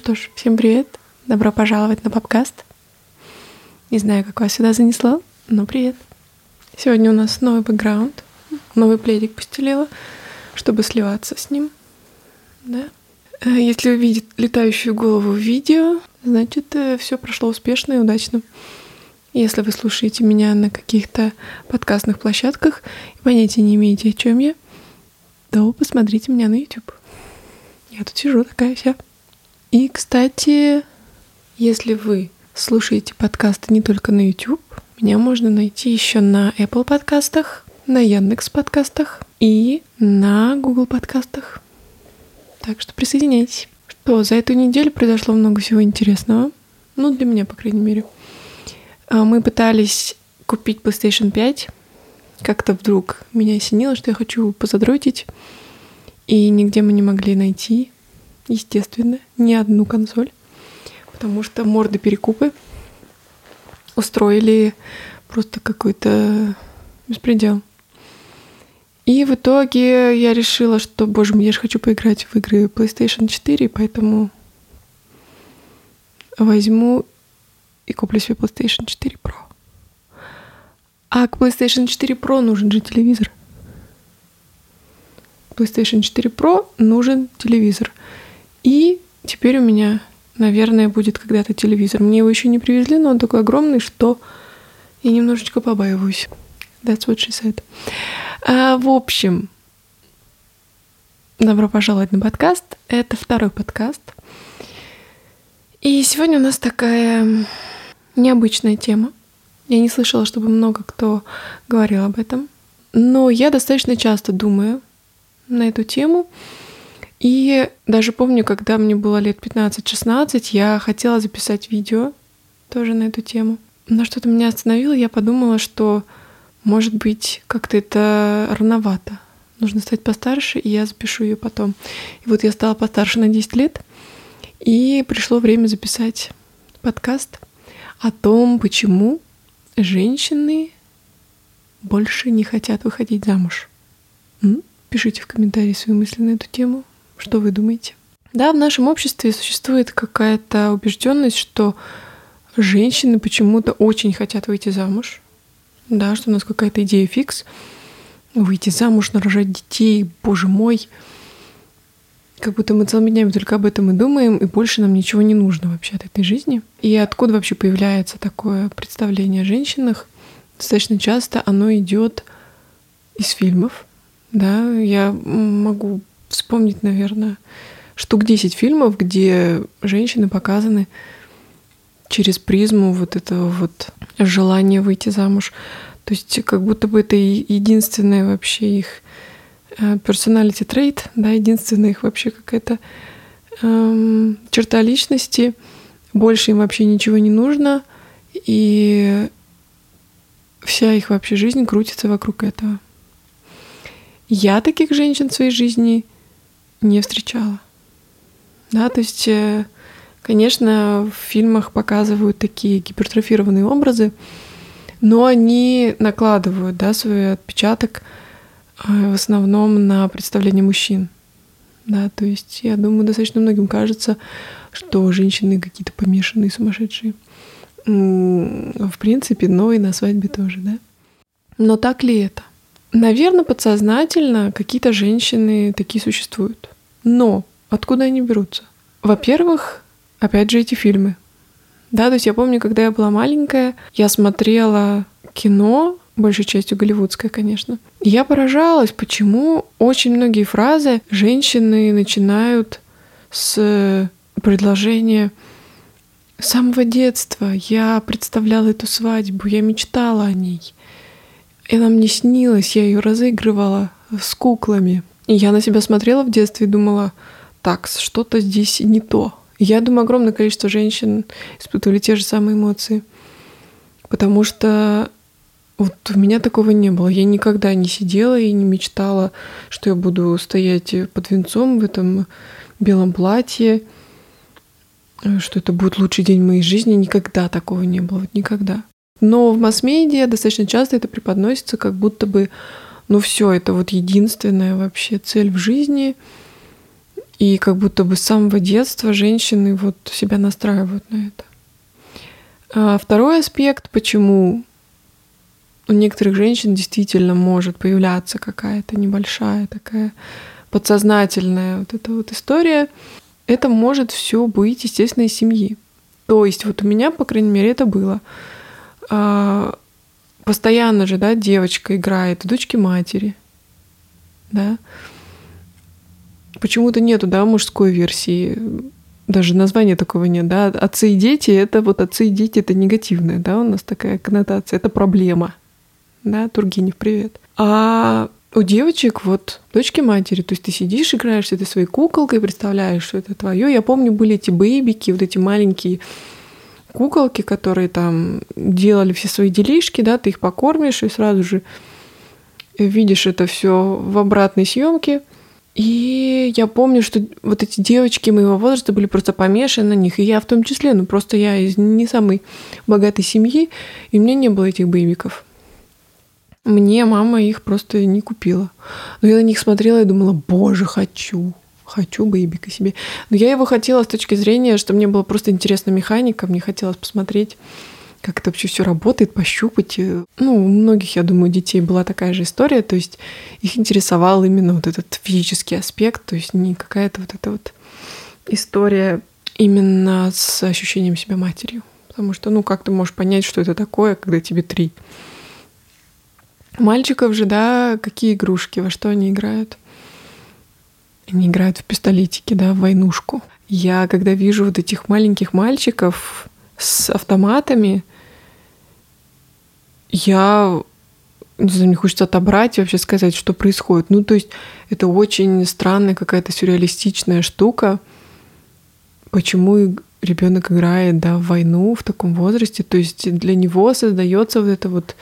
что ж, всем привет. Добро пожаловать на подкаст. Не знаю, как вас сюда занесло, но привет. Сегодня у нас новый бэкграунд, новый пледик постелила, чтобы сливаться с ним. Да? Э, если увидит летающую голову в видео, значит, э, все прошло успешно и удачно. Если вы слушаете меня на каких-то подкастных площадках и понятия не имеете, о чем я, то посмотрите меня на YouTube. Я тут сижу такая вся. И, кстати, если вы слушаете подкасты не только на YouTube, меня можно найти еще на Apple подкастах, на Яндекс подкастах и на Google подкастах. Так что присоединяйтесь. Что, за эту неделю произошло много всего интересного. Ну, для меня, по крайней мере. А, мы пытались купить PlayStation 5. Как-то вдруг меня осенило, что я хочу позадротить. И нигде мы не могли найти, естественно, ни одну консоль. Потому что морды перекупы устроили просто какой-то беспредел. И в итоге я решила, что, боже мой, я же хочу поиграть в игры PlayStation 4, поэтому возьму и куплю себе PlayStation 4 Pro. А к PlayStation 4 Pro нужен же телевизор. PlayStation 4 Pro нужен телевизор. И теперь у меня, наверное, будет когда-то телевизор. Мне его еще не привезли, но он такой огромный, что я немножечко побаиваюсь. That's what she said. А, в общем, добро пожаловать на подкаст. Это второй подкаст. И сегодня у нас такая необычная тема. Я не слышала, чтобы много кто говорил об этом. Но я достаточно часто думаю на эту тему. И даже помню, когда мне было лет 15-16, я хотела записать видео тоже на эту тему. Но что-то меня остановило, я подумала, что может быть, как-то это рановато. Нужно стать постарше, и я запишу ее потом. И вот я стала постарше на 10 лет, и пришло время записать подкаст о том, почему женщины больше не хотят выходить замуж. М? Пишите в комментарии свои мысли на эту тему. Что вы думаете? Да, в нашем обществе существует какая-то убежденность, что женщины почему-то очень хотят выйти замуж, да, что у нас какая-то идея фикс, выйти замуж, нарожать детей, боже мой, как будто мы целыми днями только об этом и думаем, и больше нам ничего не нужно вообще от этой жизни. И откуда вообще появляется такое представление о женщинах? Достаточно часто оно идет из фильмов. Да, я могу вспомнить, наверное, штук 10 фильмов, где женщины показаны через призму вот этого вот желания выйти замуж. То есть как будто бы это единственное вообще их э, personality trait, да, единственная их вообще какая-то эм, черта личности. Больше им вообще ничего не нужно, и вся их вообще жизнь крутится вокруг этого. Я таких женщин в своей жизни не встречала. Да, то есть э, Конечно, в фильмах показывают такие гипертрофированные образы, но они накладывают да, свой отпечаток э, в основном на представление мужчин. Да, то есть я думаю, достаточно многим кажется, что женщины какие-то помешанные, сумасшедшие. В принципе, но и на свадьбе тоже, да. Но так ли это? Наверное, подсознательно какие-то женщины такие существуют. Но откуда они берутся? Во-первых, опять же, эти фильмы. Да, то есть я помню, когда я была маленькая, я смотрела кино, большей частью голливудское, конечно. Я поражалась, почему очень многие фразы женщины начинают с предложения с самого детства я представляла эту свадьбу, я мечтала о ней. И она мне снилась, я ее разыгрывала с куклами. И я на себя смотрела в детстве и думала, так, что-то здесь не то. Я думаю, огромное количество женщин испытывали те же самые эмоции. Потому что вот у меня такого не было. Я никогда не сидела и не мечтала, что я буду стоять под венцом в этом белом платье, что это будет лучший день моей жизни. Никогда такого не было. Вот никогда. Но в масс-медиа достаточно часто это преподносится, как будто бы, ну все, это вот единственная вообще цель в жизни — И как будто бы с самого детства женщины вот себя настраивают на это. А второй аспект, почему у некоторых женщин действительно может появляться какая-то небольшая такая подсознательная вот эта вот история, это может все быть, естественно, из семьи. То есть вот у меня, по крайней мере, это было. А, постоянно же, да, девочка играет дочки матери, да. Почему-то нету, да, мужской версии даже названия такого нет, да, отцы и дети, это вот отцы и дети, это негативное, да, у нас такая коннотация, это проблема, да, Тургенев, привет. А у девочек вот дочки матери, то есть ты сидишь, играешь с этой своей куколкой, представляешь, что это твое. Я помню, были эти бейбики, вот эти маленькие куколки, которые там делали все свои делишки, да, ты их покормишь и сразу же видишь это все в обратной съемке. И я помню, что вот эти девочки моего возраста были просто помешаны на них, и я в том числе, ну просто я из не самой богатой семьи, и у меня не было этих бейбиков. Мне мама их просто не купила. Но я на них смотрела и думала, боже, хочу, хочу бейбика себе. Но я его хотела с точки зрения, что мне было просто интересна механика, мне хотелось посмотреть, как это вообще все работает, пощупать. Ну, у многих, я думаю, детей была такая же история, то есть их интересовал именно вот этот физический аспект, то есть не какая-то вот эта вот история именно с ощущением себя матерью. Потому что, ну, как ты можешь понять, что это такое, когда тебе три? Мальчиков же, да, какие игрушки, во что они играют? Они играют в пистолетики, да, в войнушку. Я, когда вижу вот этих маленьких мальчиков с автоматами, я не знаю, мне хочется отобрать и вообще сказать, что происходит. Ну, то есть это очень странная какая-то сюрреалистичная штука. Почему ребенок играет да, в войну в таком возрасте? То есть для него создается вот это вот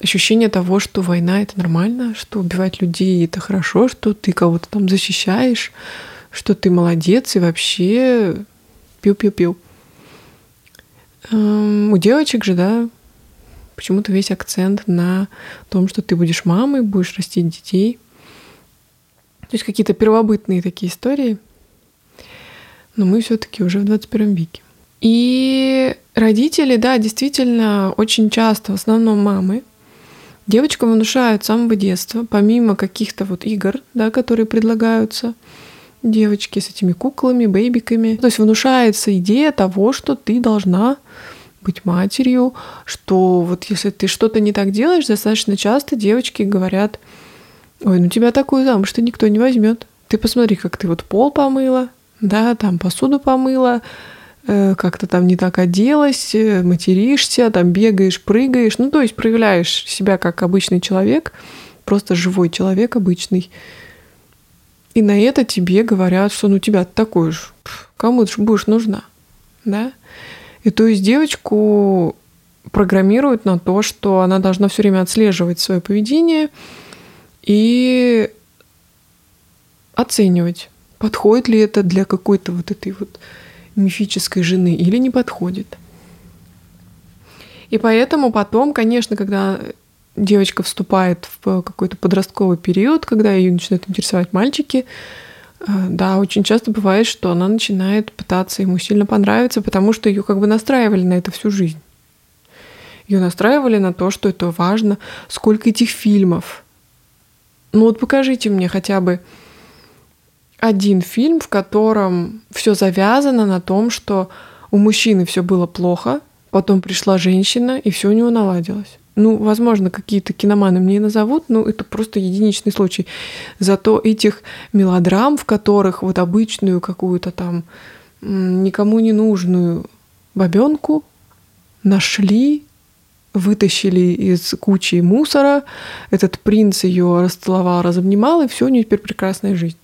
ощущение того, что война это нормально, что убивать людей это хорошо, что ты кого-то там защищаешь, что ты молодец и вообще пил-пил-пил. Эм, у девочек же, да, почему-то весь акцент на том, что ты будешь мамой, будешь растить детей. То есть какие-то первобытные такие истории. Но мы все-таки уже в 21 веке. И родители, да, действительно, очень часто, в основном мамы, девочкам внушают с самого детства, помимо каких-то вот игр, да, которые предлагаются, девочки с этими куклами, бейбиками. То есть внушается идея того, что ты должна быть матерью, что вот если ты что-то не так делаешь, достаточно часто девочки говорят, ой, ну тебя такую замуж что никто не возьмет. Ты посмотри, как ты вот пол помыла, да, там посуду помыла, как-то там не так оделась, э, материшься, там бегаешь, прыгаешь, ну то есть проявляешь себя как обычный человек, просто живой человек обычный. И на это тебе говорят, что ну тебя такой же, кому ты будешь нужна, да? И то есть девочку программируют на то, что она должна все время отслеживать свое поведение и оценивать, подходит ли это для какой-то вот этой вот мифической жены или не подходит. И поэтому потом, конечно, когда девочка вступает в какой-то подростковый период, когда ее начинают интересовать мальчики, э, да, очень часто бывает, что она начинает пытаться ему сильно понравиться, потому что ее как бы настраивали на это всю жизнь. Ее настраивали на то, что это важно. Сколько этих фильмов. Ну вот покажите мне хотя бы один фильм, в котором все завязано на том, что у мужчины все было плохо, потом пришла женщина, и все у него наладилось. Ну, возможно, какие-то киноманы мне назовут, но это просто единичный случай. Зато этих мелодрам, в которых вот обычную какую-то там никому не нужную бабенку нашли, вытащили из кучи мусора, этот принц ее расцеловал, разобнимал, и все, у нее теперь прекрасная жизнь.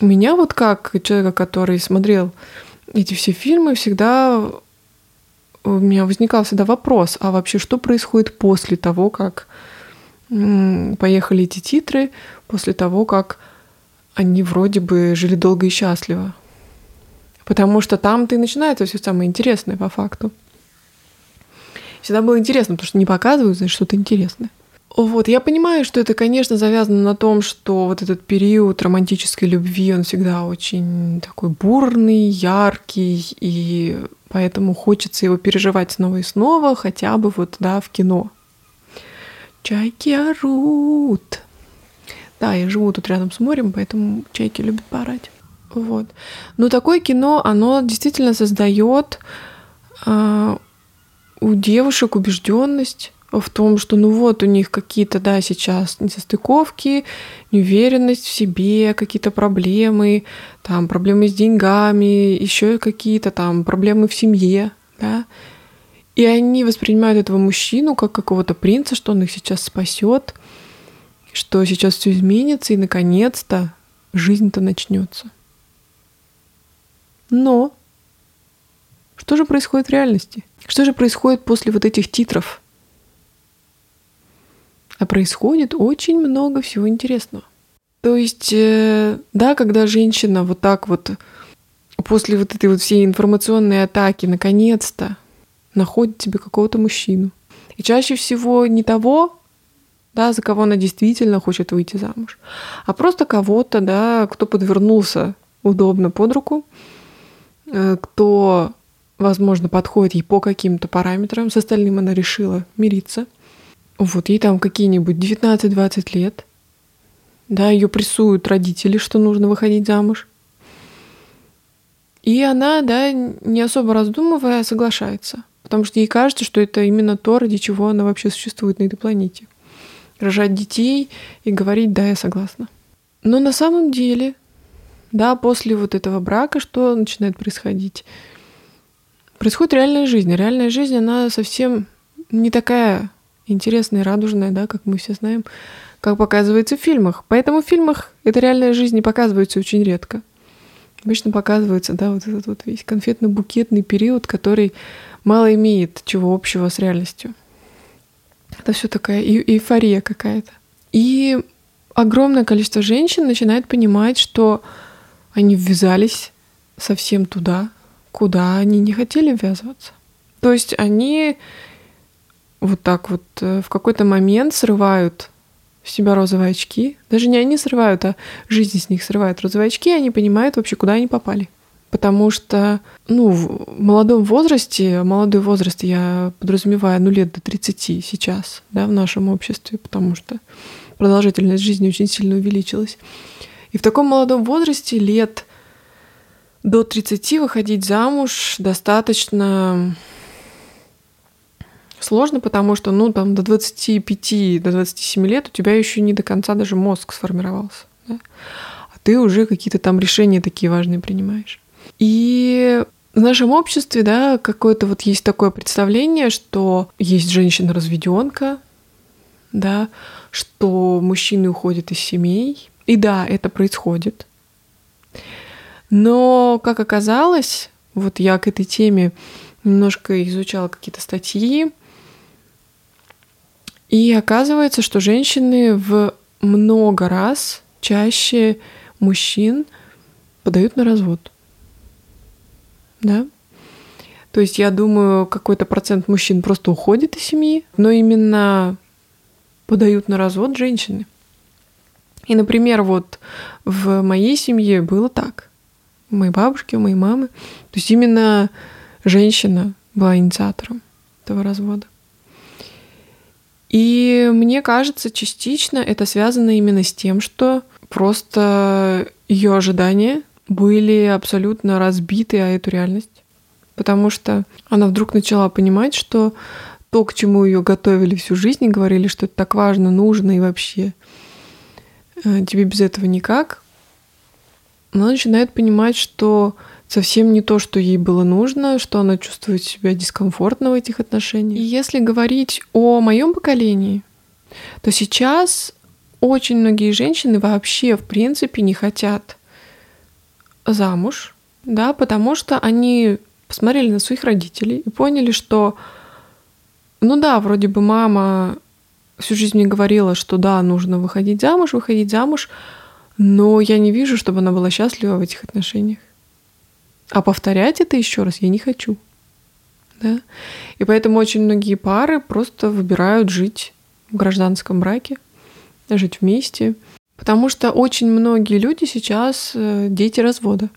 У меня вот как человека, который смотрел эти все фильмы, всегда у меня возникал всегда вопрос, а вообще что происходит после того, как поехали эти титры, после того, как они вроде бы жили долго и счастливо. Потому что там-то и начинается все самое интересное по факту. Всегда было интересно, потому что не показывают, значит, что-то интересное. Вот, я понимаю, что это, конечно, завязано на том, что вот этот период романтической любви, он всегда очень такой бурный, яркий, и поэтому хочется его переживать снова и снова, хотя бы вот, да, в кино. Чайки орут. Да, я живу тут рядом с морем, поэтому чайки любят поорать. Вот. Но такое кино, оно действительно создает э, у девушек убежденность в том, что ну вот у них какие-то, да, сейчас несостыковки, неуверенность в себе, какие-то проблемы, там проблемы с деньгами, еще какие-то там проблемы в семье, да. И они воспринимают этого мужчину как какого-то принца, что он их сейчас спасет, что сейчас все изменится, и наконец-то жизнь-то начнется. Но что же происходит в реальности? Что же происходит после вот этих титров? А происходит очень много всего интересного. То есть, э, да, когда женщина вот так вот после вот этой вот всей информационной атаки наконец-то находит себе какого-то мужчину. И чаще всего не того, да, за кого она действительно хочет выйти замуж, а просто кого-то, да, кто подвернулся удобно под руку, э, кто, возможно, подходит ей по каким-то параметрам, с остальным она решила мириться. Вот, ей там какие-нибудь 19-20 лет, да, ее прессуют родители, что нужно выходить замуж. И она, да, не особо раздумывая, соглашается. Потому что ей кажется, что это именно то, ради чего она вообще существует на этой планете. Рожать детей и говорить «да, я согласна». Но на самом деле, да, после вот этого брака что начинает происходить? Происходит реальная жизнь. Реальная жизнь, она совсем не такая интересная радужная, да, как мы все знаем, как показывается в фильмах. Поэтому в фильмах эта реальная жизнь не показывается очень редко. Обычно показывается, да, вот этот вот весь конфетно-букетный период, который мало имеет чего общего с реальностью. Это все такая эйфория какая-то. И огромное количество женщин начинает понимать, что они ввязались совсем туда, куда они не хотели ввязываться. То есть они вот так вот э, в какой-то момент срывают с себя розовые очки. Даже не они срывают, а жизнь с них срывает розовые очки, и они понимают вообще, куда они попали. Потому что, ну, в молодом возрасте, молодой возраст я подразумеваю, ну, лет до 30 сейчас, да, в нашем обществе, потому что продолжительность жизни очень сильно увеличилась. И в таком молодом возрасте лет до 30 выходить замуж достаточно сложно, потому что, ну, там, до 25, до 27 лет у тебя еще не до конца даже мозг сформировался. Да? А ты уже какие-то там решения такие важные принимаешь. И в нашем обществе, да, какое-то вот есть такое представление, что есть женщина-разведенка, да, что мужчины уходят из семей. И да, это происходит. Но, как оказалось, вот я к этой теме немножко изучала какие-то статьи, и оказывается, что женщины в много раз чаще мужчин подают на развод. Да? То есть я думаю, какой-то процент мужчин просто уходит из семьи, но именно подают на развод женщины. И, например, вот в моей семье было так. У моей бабушки, у моей мамы. То есть именно женщина была инициатором этого развода. И мне кажется, частично это связано именно с тем, что просто ее ожидания были абсолютно разбиты о эту реальность. Потому что она вдруг начала понимать, что то, к чему ее готовили всю жизнь и говорили, что это так важно, нужно и вообще э, тебе без этого никак, она начинает понимать, что совсем не то, что ей было нужно, что она чувствует себя дискомфортно в этих отношениях. И если говорить о моем поколении, то сейчас очень многие женщины вообще, в принципе, не хотят замуж, да, потому что они посмотрели на своих родителей и поняли, что, ну да, вроде бы мама всю жизнь мне говорила, что да, нужно выходить замуж, выходить замуж, но я не вижу, чтобы она была счастлива в этих отношениях. А повторять это еще раз я не хочу. Да? И поэтому очень многие пары просто выбирают жить в гражданском браке, жить вместе. Потому что очень многие люди сейчас э, дети развода.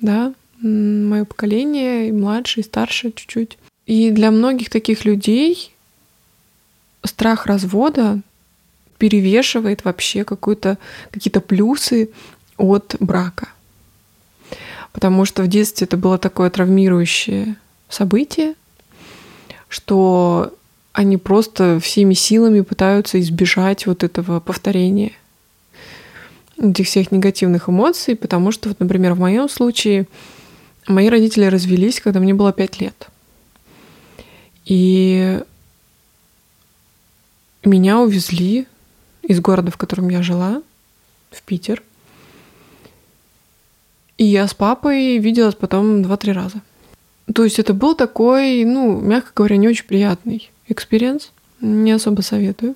Да, мое поколение, и младше, и старше чуть-чуть. И для многих таких людей страх развода перевешивает вообще какие-то плюсы от брака. Потому что в детстве это было такое травмирующее событие, что они просто всеми силами пытаются избежать вот этого повторения этих всех негативных эмоций, потому что, вот, например, в моем случае мои родители развелись, когда мне было пять лет. И меня увезли из города, в котором я жила, в Питер. И я с папой виделась потом два-три раза. То есть это был такой, ну, мягко говоря, не очень приятный experience. Не особо советую.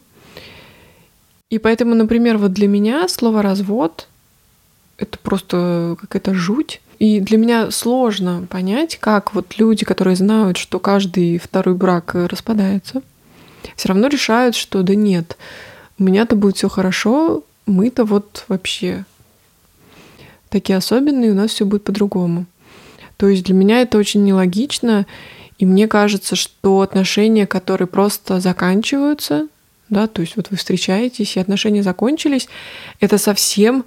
И поэтому, например, вот для меня слово «развод» — это просто какая-то жуть. И для меня сложно понять, как вот люди, которые знают, что каждый второй брак распадается, все равно решают, что да нет, у меня-то будет все хорошо, мы-то вот вообще такие особенные, у нас все будет по-другому. То есть для меня это очень нелогично, и мне кажется, что отношения, которые просто заканчиваются, да, то есть вот вы встречаетесь, и отношения закончились, это совсем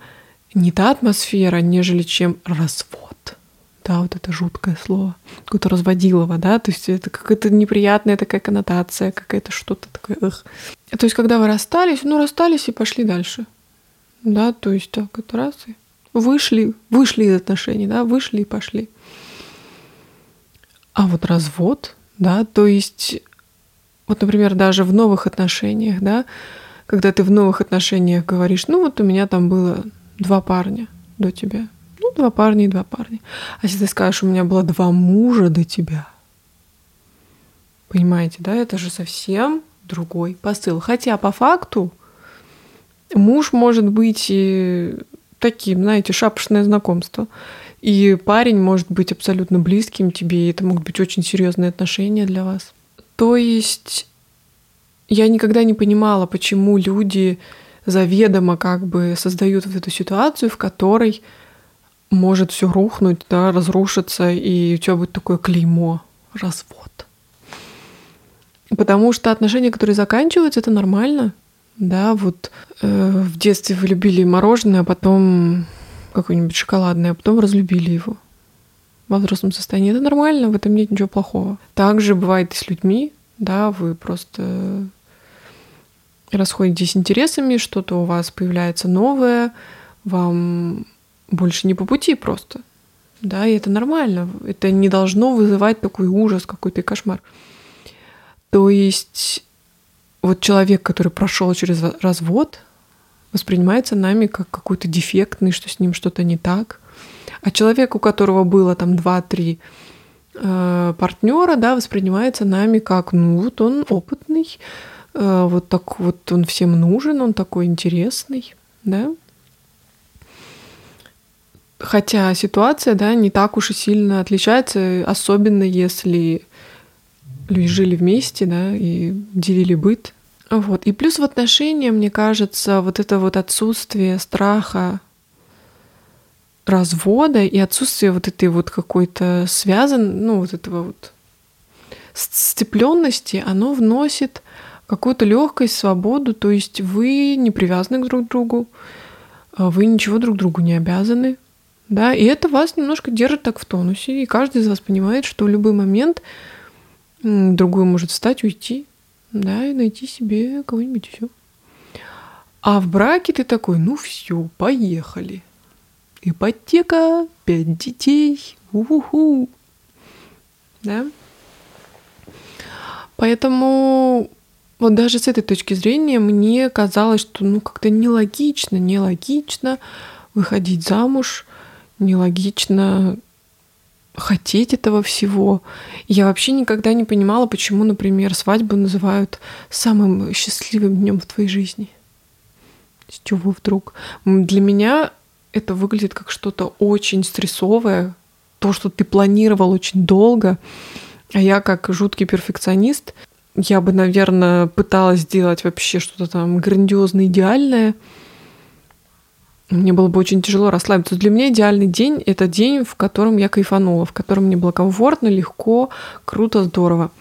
не та атмосфера, нежели чем развод. Да, вот это жуткое слово, какое-то разводилово, да, то есть это какая-то неприятная такая коннотация, какая-то что-то такое. Эх. То есть когда вы расстались, ну расстались и пошли дальше, да, то есть так, это раз и вышли, вышли из отношений, да, вышли и пошли. А вот развод, да, то есть, вот, например, даже в новых отношениях, да, когда ты в новых отношениях говоришь, ну вот у меня там было два парня до тебя, ну два парня и два парня. А если ты скажешь, у меня было два мужа до тебя, понимаете, да, это же совсем другой посыл. Хотя по факту муж может быть таким, знаете, шапошное знакомство. И парень может быть абсолютно близким тебе, и это могут быть очень серьезные отношения для вас. То есть я никогда не понимала, почему люди заведомо как бы создают вот эту ситуацию, в которой может все рухнуть, да, разрушиться, и у тебя будет такое клеймо, развод. Потому что отношения, которые заканчиваются, это нормально. Да, вот э, в детстве вы любили мороженое, а потом какое-нибудь шоколадное, а потом разлюбили его во взрослом состоянии. Это нормально, в этом нет ничего плохого. Также бывает и с людьми, да, вы просто расходитесь интересами, что-то у вас появляется новое, вам больше не по пути просто. Да, и это нормально. Это не должно вызывать такой ужас, какой-то кошмар. То есть вот человек, который прошел через развод, воспринимается нами как какой-то дефектный, что с ним что-то не так. А человек, у которого было там 2-3 э, партнера, да, воспринимается нами как, ну вот он опытный, э, вот так вот он всем нужен, он такой интересный, да. Хотя ситуация, да, не так уж и сильно отличается, особенно если люди жили вместе, да, и делили быт, вот. И плюс в отношениях, мне кажется, вот это вот отсутствие страха развода и отсутствие вот этой вот какой-то связан, ну вот этого вот сцепленности, оно вносит какую-то легкость, свободу, то есть вы не привязаны друг к другу, а вы ничего друг другу не обязаны, да, и это вас немножко держит так в тонусе, и каждый из вас понимает, что в любой момент другой может встать, уйти, да, и найти себе кого-нибудь еще. А в браке ты такой, ну все, поехали. Ипотека, пять детей, уху. Да? Поэтому вот даже с этой точки зрения мне казалось, что ну как-то нелогично, нелогично выходить замуж, нелогично хотеть этого всего. Я вообще никогда не понимала, почему, например, свадьбу называют самым счастливым днем в твоей жизни. С чего вдруг? Для меня это выглядит как что-то очень стрессовое, то, что ты планировал очень долго, а я как жуткий перфекционист я бы, наверное, пыталась сделать вообще что-то там грандиозно идеальное. Мне было бы очень тяжело расслабиться. Для меня идеальный день — это день, в котором я кайфанула, в котором мне было комфортно, легко, круто, здорово.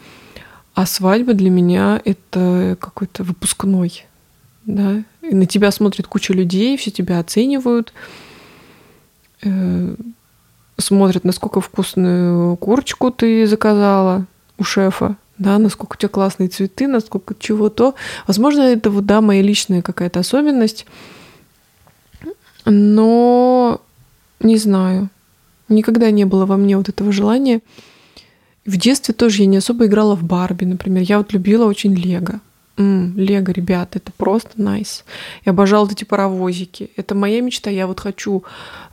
А свадьба для меня — это какой-то выпускной. Да? И на тебя смотрит куча людей, все тебя оценивают, э, смотрят, насколько вкусную курочку ты заказала у шефа, да, насколько у тебя классные цветы, насколько чего-то. Возможно, это вот, да, моя личная какая-то особенность, но не знаю. Никогда не было во мне вот этого желания. В детстве тоже я не особо играла в Барби, например. Я вот любила очень Лего. Лего, ребята, это просто найс. Я обожала эти паровозики. Это моя мечта. Я вот хочу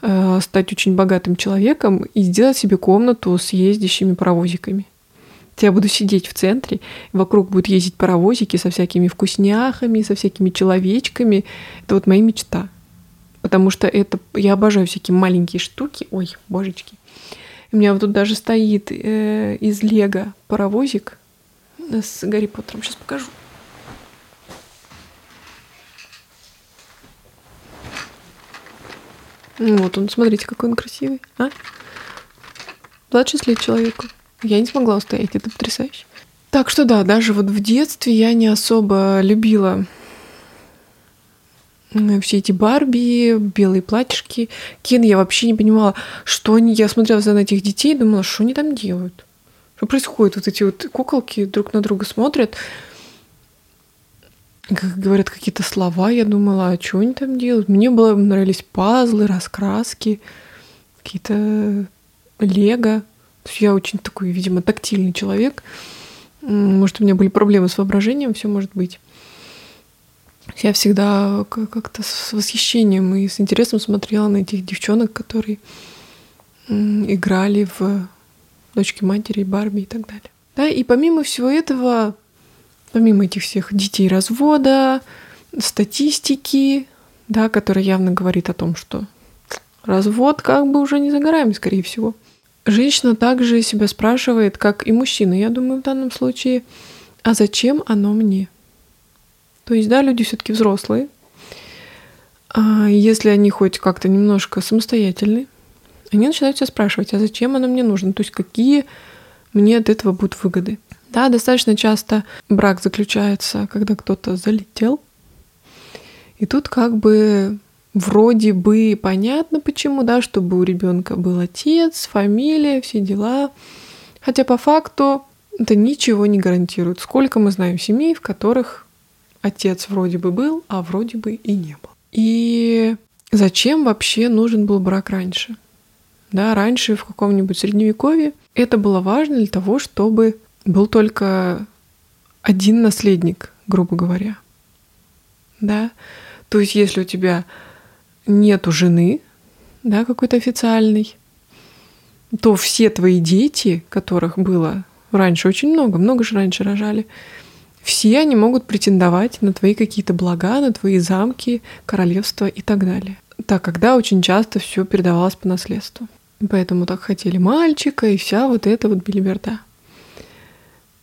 э, стать очень богатым человеком и сделать себе комнату с ездящими паровозиками. Я буду сидеть в центре, вокруг будут ездить паровозики со всякими вкусняхами, со всякими человечками. Это вот моя мечта. Потому что это я обожаю всякие маленькие штуки. Ой, божечки. У меня вот тут даже стоит э, из Лего паровозик с Гарри Поттером. Сейчас покажу. Вот он, смотрите, какой он красивый, а? 26 лет человеку. Я не смогла устоять, это потрясающе. Так что да, даже вот в детстве я не особо любила все эти Барби, белые платьишки. Кен я вообще не понимала, что они... Я смотрела на этих детей и думала, что они там делают? Что происходит? Вот эти вот куколки друг на друга смотрят, как говорят какие-то слова, я думала, а что они там делают? Мне было, нравились пазлы, раскраски, какие-то лего. Я очень такой, видимо, тактильный человек. Может, у меня были проблемы с воображением, все может быть. Я всегда как-то с восхищением и с интересом смотрела на этих девчонок, которые играли в дочки матери, Барби и так далее. Да, и помимо всего этого, помимо этих всех детей развода, статистики, да, которая явно говорит о том, что развод как бы уже не за горами, скорее всего. Женщина также себя спрашивает, как и мужчина, я думаю, в данном случае, а зачем оно мне? То есть, да, люди все-таки взрослые. А если они хоть как-то немножко самостоятельны, они начинают себя спрашивать, а зачем оно мне нужно? То есть, какие мне от этого будут выгоды? Да, достаточно часто брак заключается, когда кто-то залетел. И тут как бы вроде бы понятно почему, да, чтобы у ребенка был отец, фамилия, все дела. Хотя по факту это ничего не гарантирует. Сколько мы знаем семей, в которых отец вроде бы был, а вроде бы и не был. И зачем вообще нужен был брак раньше? Да, раньше в каком-нибудь средневековье это было важно для того, чтобы был только один наследник, грубо говоря. Да? То есть, если у тебя нету жены, да, какой-то официальной, то все твои дети, которых было раньше очень много, много же раньше рожали, все они могут претендовать на твои какие-то блага, на твои замки, королевства и так далее. Так, когда очень часто все передавалось по наследству. Поэтому так хотели мальчика и вся вот эта вот билиберда.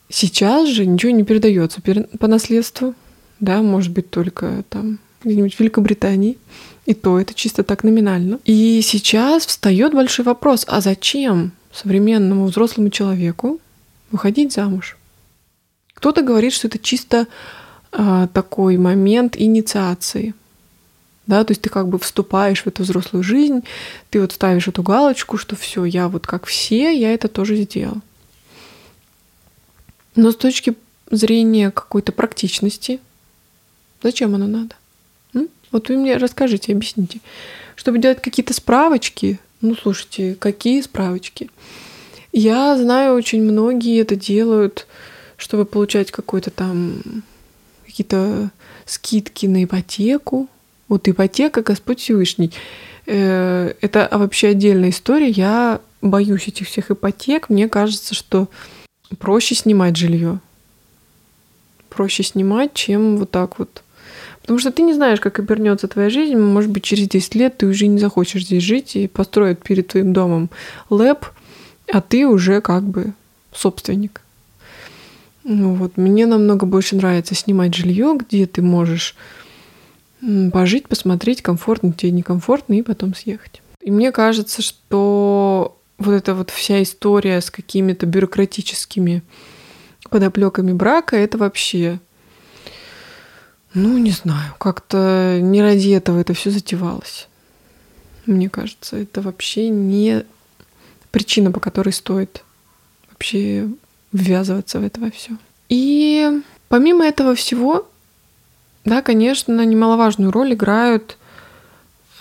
Сейчас же ничего не передается по наследству, да, может быть только там где-нибудь в Великобритании, и то это чисто так номинально. И сейчас встает большой вопрос, а зачем современному взрослому человеку выходить замуж? Кто-то говорит, что это чисто а, такой момент инициации. Да, то есть ты как бы вступаешь в эту взрослую жизнь, ты вот ставишь эту галочку, что все, я вот как все, я это тоже сделал. Но с точки зрения какой-то практичности, зачем оно надо? М? Вот вы мне расскажите, объясните. Чтобы делать какие-то справочки, ну слушайте, какие справочки? Я знаю, очень многие это делают чтобы получать какой-то там какие-то скидки на ипотеку. Вот ипотека, Господь Всевышний. Э, это вообще отдельная история. Я боюсь этих всех ипотек. Мне кажется, что проще снимать жилье. Проще снимать, чем вот так вот. Потому что ты не знаешь, как обернется твоя жизнь. Может быть, через 10 лет ты уже не захочешь здесь жить и построят перед твоим домом лэп, а ты уже как бы собственник. Ну вот, мне намного больше нравится снимать жилье, где ты можешь пожить, посмотреть, комфортно тебе, некомфортно, и потом съехать. И мне кажется, что вот эта вот вся история с какими-то бюрократическими подоплеками брака, это вообще, ну, не знаю, как-то не ради этого это все затевалось. Мне кажется, это вообще не причина, по которой стоит вообще ввязываться в это все. И помимо этого всего, да, конечно, немаловажную роль играют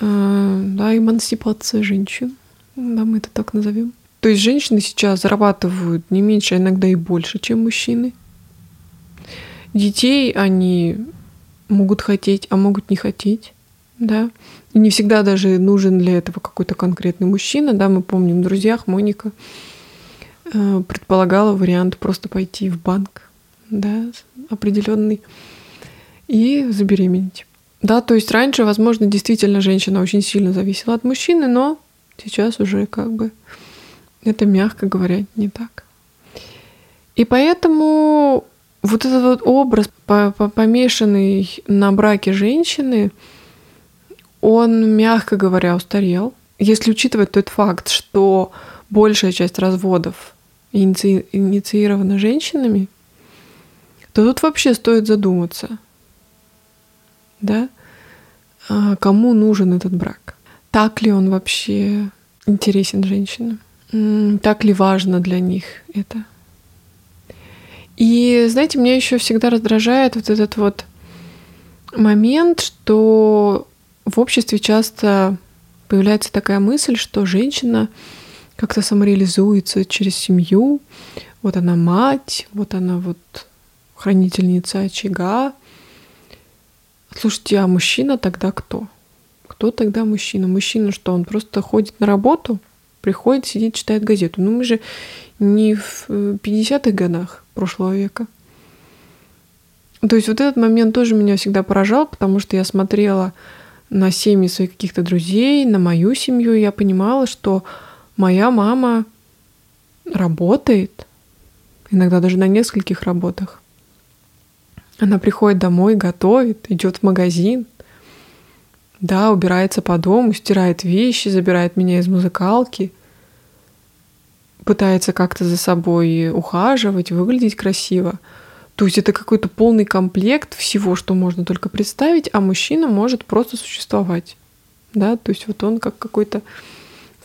э, да, эмансипация женщин, да, мы это так назовем. То есть женщины сейчас зарабатывают не меньше, а иногда и больше, чем мужчины. Детей они могут хотеть, а могут не хотеть, да. И не всегда даже нужен для этого какой-то конкретный мужчина, да. Мы помним в «Друзьях» Моника предполагала вариант просто пойти в банк, да, определенный и забеременеть. Да, то есть раньше, возможно, действительно женщина очень сильно зависела от мужчины, но сейчас уже как бы это, мягко говоря, не так. И поэтому вот этот вот образ, помешанный на браке женщины, он, мягко говоря, устарел. Если учитывать тот факт, что большая часть разводов иници... инициирована женщинами, то тут вообще стоит задуматься – да, а кому нужен этот брак, так ли он вообще интересен женщинам, так ли важно для них это. И, знаете, меня еще всегда раздражает вот этот вот момент, что в обществе часто появляется такая мысль, что женщина как-то самореализуется через семью. Вот она мать, вот она вот хранительница очага, Слушайте, а мужчина тогда кто? Кто тогда мужчина? Мужчина что, он просто ходит на работу, приходит, сидит, читает газету. Ну мы же не в 50-х годах прошлого века. То есть вот этот момент тоже меня всегда поражал, потому что я смотрела на семьи своих каких-то друзей, на мою семью, и я понимала, что моя мама работает, иногда даже на нескольких работах. Она приходит домой, готовит, идет в магазин, да, убирается по дому, стирает вещи, забирает меня из музыкалки, пытается как-то за собой ухаживать, выглядеть красиво. То есть это какой-то полный комплект всего, что можно только представить, а мужчина может просто существовать. Да, то есть вот он как какой-то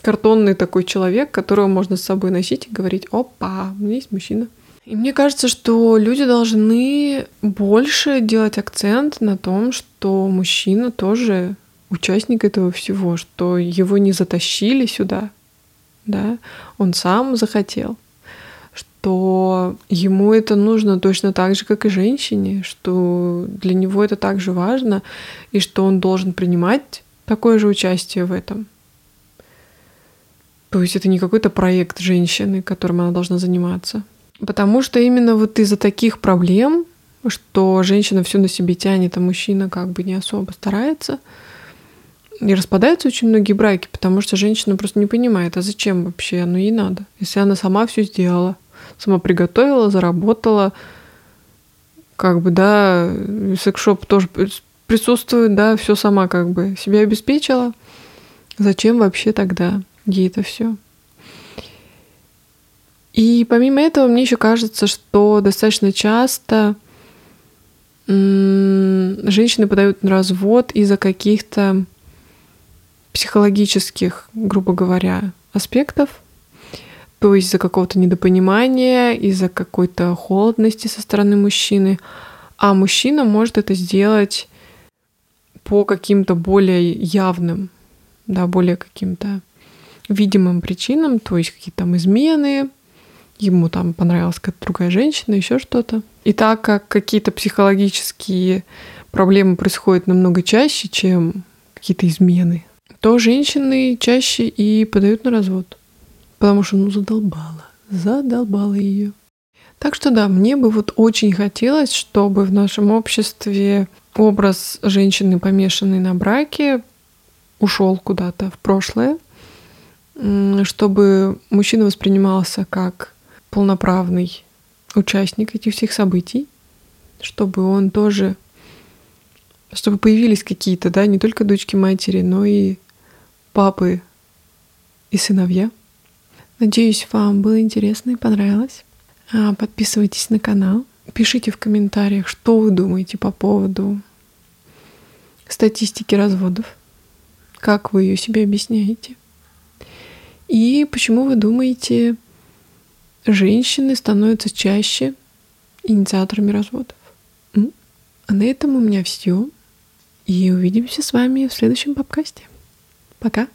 картонный такой человек, которого можно с собой носить и говорить, опа, у меня есть мужчина. И мне кажется, что люди должны больше делать акцент на том, что мужчина тоже участник этого всего, что его не затащили сюда, да, он сам захотел, что ему это нужно точно так же, как и женщине, что для него это также важно, и что он должен принимать такое же участие в этом. То есть это не какой-то проект женщины, которым она должна заниматься. Потому что именно вот из-за таких проблем, что женщина все на себе тянет, а мужчина как бы не особо старается, и распадаются очень многие браки, потому что женщина просто не понимает, а зачем вообще оно ей надо, если она сама все сделала, сама приготовила, заработала, как бы, да, секшоп тоже присутствует, да, все сама как бы себя обеспечила. Зачем вообще тогда ей это все? И помимо этого, мне еще кажется, что достаточно часто женщины подают на развод из-за каких-то психологических, грубо говоря, аспектов, то есть из-за какого-то недопонимания, из-за какой-то холодности со стороны мужчины, а мужчина может это сделать по каким-то более явным, да, более каким-то видимым причинам, то есть какие-то там измены, ему там понравилась какая-то другая женщина, еще что-то. И так как какие-то психологические проблемы происходят намного чаще, чем какие-то измены, то женщины чаще и подают на развод. Потому что, ну, задолбала. Задолбала ее. Так что да, мне бы вот очень хотелось, чтобы в нашем обществе образ женщины, помешанной на браке, ушел куда-то в прошлое, чтобы мужчина воспринимался как полноправный участник этих всех событий, чтобы он тоже, чтобы появились какие-то, да, не только дочки матери, но и папы и сыновья. Надеюсь, вам было интересно и понравилось. А, подписывайтесь на канал, пишите в комментариях, что вы думаете по поводу статистики разводов, как вы ее себе объясняете. И почему вы думаете, женщины становятся чаще инициаторами разводов? А на этом у меня все. И увидимся с вами в следующем подкасте. Пока.